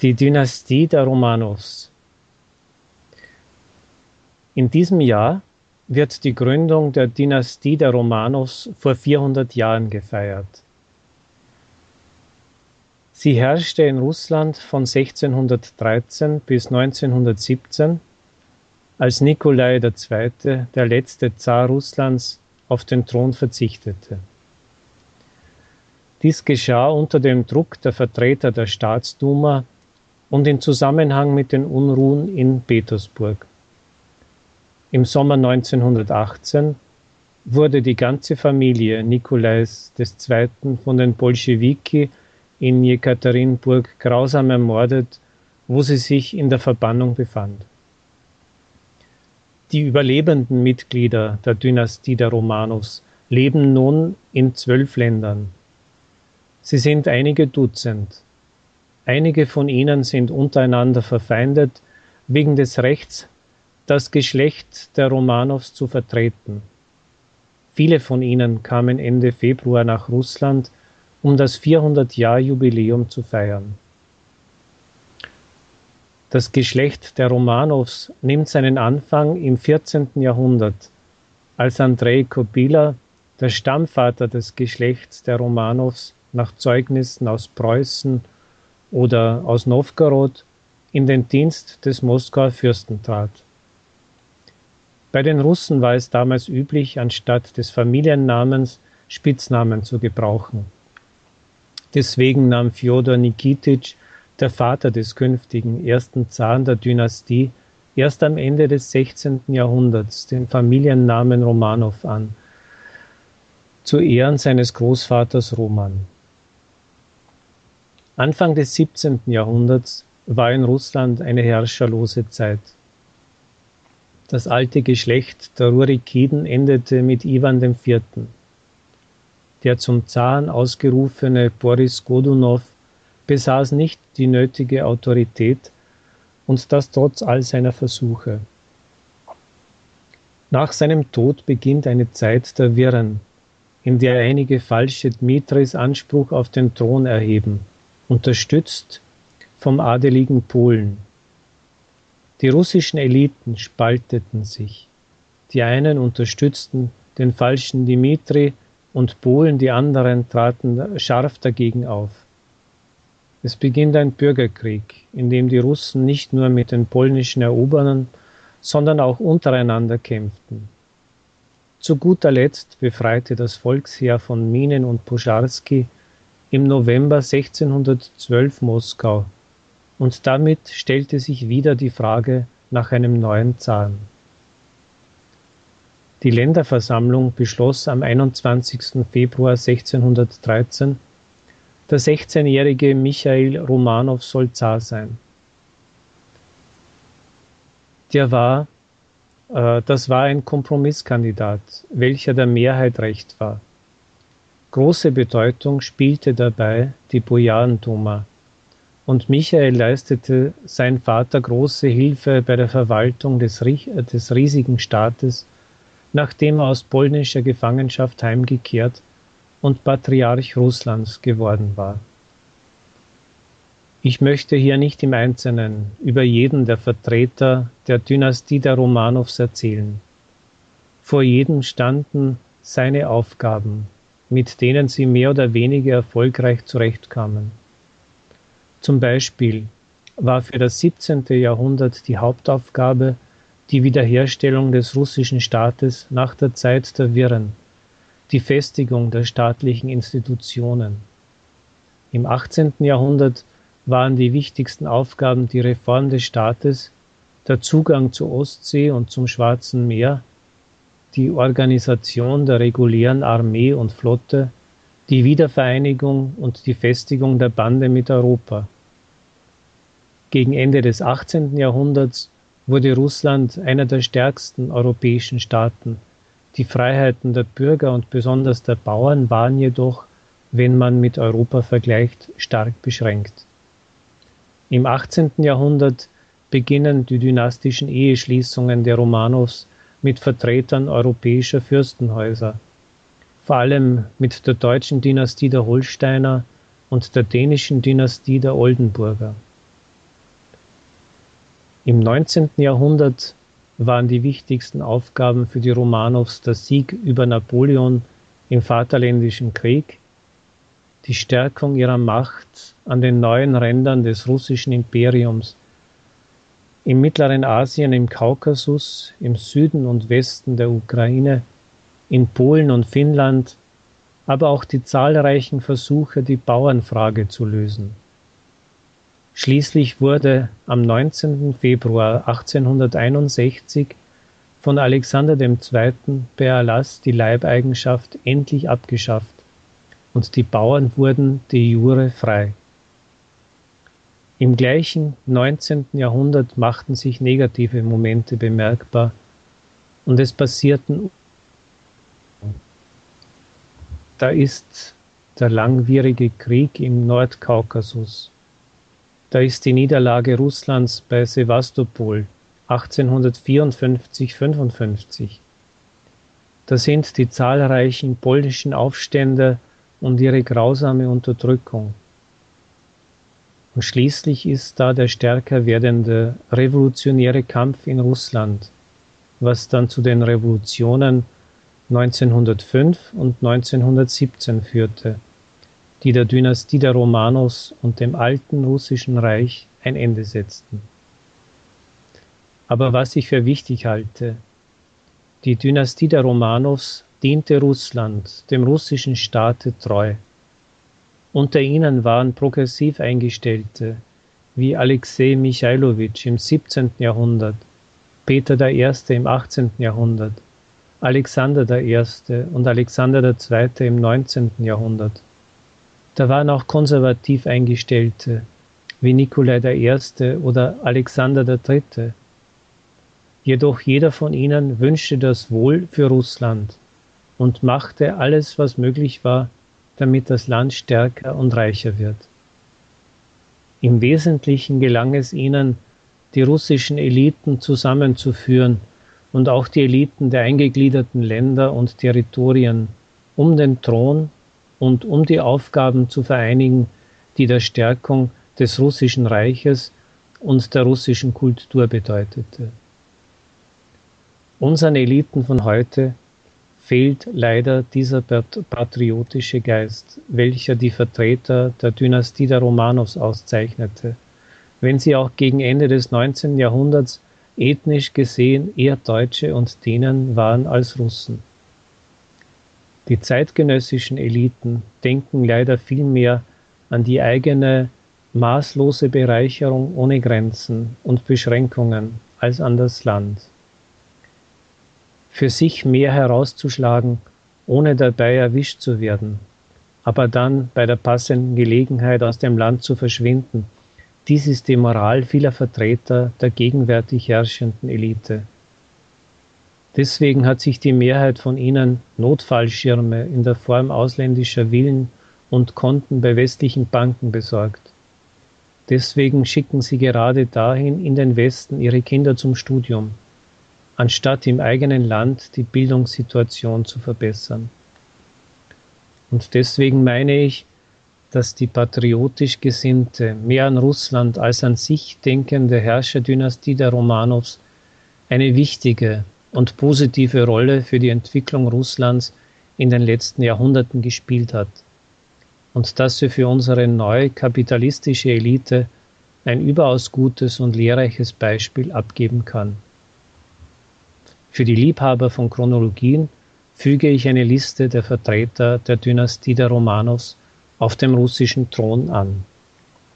Die Dynastie der Romanos. In diesem Jahr wird die Gründung der Dynastie der Romanos vor 400 Jahren gefeiert. Sie herrschte in Russland von 1613 bis 1917, als Nikolai II., der letzte Zar Russlands, auf den Thron verzichtete. Dies geschah unter dem Druck der Vertreter der Staatsduma und in Zusammenhang mit den Unruhen in Petersburg. Im Sommer 1918 wurde die ganze Familie Nikolais II. von den Bolschewiki in Jekaterinburg grausam ermordet, wo sie sich in der Verbannung befand. Die überlebenden Mitglieder der Dynastie der Romanos leben nun in zwölf Ländern. Sie sind einige Dutzend. Einige von ihnen sind untereinander verfeindet wegen des Rechts, das Geschlecht der Romanows zu vertreten. Viele von ihnen kamen Ende Februar nach Russland, um das 400-Jahr-Jubiläum zu feiern. Das Geschlecht der Romanows nimmt seinen Anfang im 14. Jahrhundert, als Andrei Kobila, der Stammvater des Geschlechts der Romanows, nach Zeugnissen aus Preußen oder aus Novgorod in den Dienst des Moskauer Fürsten trat. Bei den Russen war es damals üblich, anstatt des Familiennamens Spitznamen zu gebrauchen. Deswegen nahm Fjodor Nikititsch, der Vater des künftigen ersten Zaren der Dynastie, erst am Ende des 16. Jahrhunderts den Familiennamen Romanow an, zu Ehren seines Großvaters Roman. Anfang des 17. Jahrhunderts war in Russland eine herrscherlose Zeit. Das alte Geschlecht der Rurikiden endete mit Iwan IV. Der zum Zaren ausgerufene Boris Godunow besaß nicht die nötige Autorität und das trotz all seiner Versuche. Nach seinem Tod beginnt eine Zeit der Wirren, in der einige falsche Dmitris Anspruch auf den Thron erheben unterstützt vom adeligen Polen. Die russischen Eliten spalteten sich. Die einen unterstützten den falschen Dimitri und Polen, die anderen traten scharf dagegen auf. Es beginnt ein Bürgerkrieg, in dem die Russen nicht nur mit den polnischen Eroberern, sondern auch untereinander kämpften. Zu guter Letzt befreite das Volksheer von Minen und Poscharski im November 1612 Moskau, und damit stellte sich wieder die Frage nach einem neuen Zaren. Die Länderversammlung beschloss am 21. Februar 1613, der 16-jährige Michail Romanow soll Zar sein. Der war, äh, das war ein Kompromisskandidat, welcher der Mehrheit recht war. Große Bedeutung spielte dabei die Bojanduma, und Michael leistete sein Vater große Hilfe bei der Verwaltung des, des riesigen Staates, nachdem er aus polnischer Gefangenschaft heimgekehrt und Patriarch Russlands geworden war. Ich möchte hier nicht im Einzelnen über jeden der Vertreter der Dynastie der Romanows erzählen. Vor jedem standen seine Aufgaben, mit denen sie mehr oder weniger erfolgreich zurechtkamen. Zum Beispiel war für das 17. Jahrhundert die Hauptaufgabe die Wiederherstellung des russischen Staates nach der Zeit der Wirren, die Festigung der staatlichen Institutionen. Im 18. Jahrhundert waren die wichtigsten Aufgaben die Reform des Staates, der Zugang zur Ostsee und zum Schwarzen Meer die Organisation der regulären Armee und Flotte, die Wiedervereinigung und die Festigung der Bande mit Europa. Gegen Ende des 18. Jahrhunderts wurde Russland einer der stärksten europäischen Staaten. Die Freiheiten der Bürger und besonders der Bauern waren jedoch, wenn man mit Europa vergleicht, stark beschränkt. Im 18. Jahrhundert beginnen die dynastischen Eheschließungen der Romanows mit Vertretern europäischer Fürstenhäuser, vor allem mit der deutschen Dynastie der Holsteiner und der dänischen Dynastie der Oldenburger. Im 19. Jahrhundert waren die wichtigsten Aufgaben für die Romanows der Sieg über Napoleon im Vaterländischen Krieg, die Stärkung ihrer Macht an den neuen Rändern des russischen Imperiums, im mittleren Asien, im Kaukasus, im Süden und Westen der Ukraine, in Polen und Finnland, aber auch die zahlreichen Versuche, die Bauernfrage zu lösen. Schließlich wurde am 19. Februar 1861 von Alexander II. per Erlass die Leibeigenschaft endlich abgeschafft und die Bauern wurden de jure frei. Im gleichen 19. Jahrhundert machten sich negative Momente bemerkbar und es passierten. Da ist der langwierige Krieg im Nordkaukasus. Da ist die Niederlage Russlands bei Sevastopol 1854-55. Da sind die zahlreichen polnischen Aufstände und ihre grausame Unterdrückung. Und schließlich ist da der stärker werdende revolutionäre Kampf in Russland, was dann zu den Revolutionen 1905 und 1917 führte die der Dynastie der Romanos und dem alten russischen Reich ein Ende setzten. Aber was ich für wichtig halte, die Dynastie der Romanos diente Russland, dem russischen Staate treu. Unter ihnen waren progressiv Eingestellte wie Alexei Michailowitsch im 17. Jahrhundert, Peter I. im 18. Jahrhundert, Alexander I. und Alexander II. im 19. Jahrhundert. Da waren auch konservativ Eingestellte, wie Nikolai I. oder Alexander III. Jedoch jeder von ihnen wünschte das Wohl für Russland und machte alles, was möglich war, damit das Land stärker und reicher wird. Im Wesentlichen gelang es ihnen, die russischen Eliten zusammenzuführen und auch die Eliten der eingegliederten Länder und Territorien um den Thron und um die Aufgaben zu vereinigen, die der Stärkung des russischen Reiches und der russischen Kultur bedeutete. Unseren Eliten von heute fehlt leider dieser patriotische Geist, welcher die Vertreter der Dynastie der Romanos auszeichnete, wenn sie auch gegen Ende des 19. Jahrhunderts ethnisch gesehen eher Deutsche und Dänen waren als Russen. Die zeitgenössischen Eliten denken leider vielmehr an die eigene maßlose Bereicherung ohne Grenzen und Beschränkungen als an das Land. Für sich mehr herauszuschlagen, ohne dabei erwischt zu werden, aber dann bei der passenden Gelegenheit aus dem Land zu verschwinden, dies ist die Moral vieler Vertreter der gegenwärtig herrschenden Elite. Deswegen hat sich die Mehrheit von ihnen Notfallschirme in der Form ausländischer Villen und Konten bei westlichen Banken besorgt. Deswegen schicken sie gerade dahin in den Westen ihre Kinder zum Studium, anstatt im eigenen Land die Bildungssituation zu verbessern. Und deswegen meine ich, dass die patriotisch gesinnte, mehr an Russland als an sich denkende Herrscherdynastie der Romanows eine wichtige und positive Rolle für die Entwicklung Russlands in den letzten Jahrhunderten gespielt hat und dass sie für unsere neue kapitalistische Elite ein überaus gutes und lehrreiches Beispiel abgeben kann. Für die Liebhaber von Chronologien füge ich eine Liste der Vertreter der Dynastie der Romanos auf dem russischen Thron an.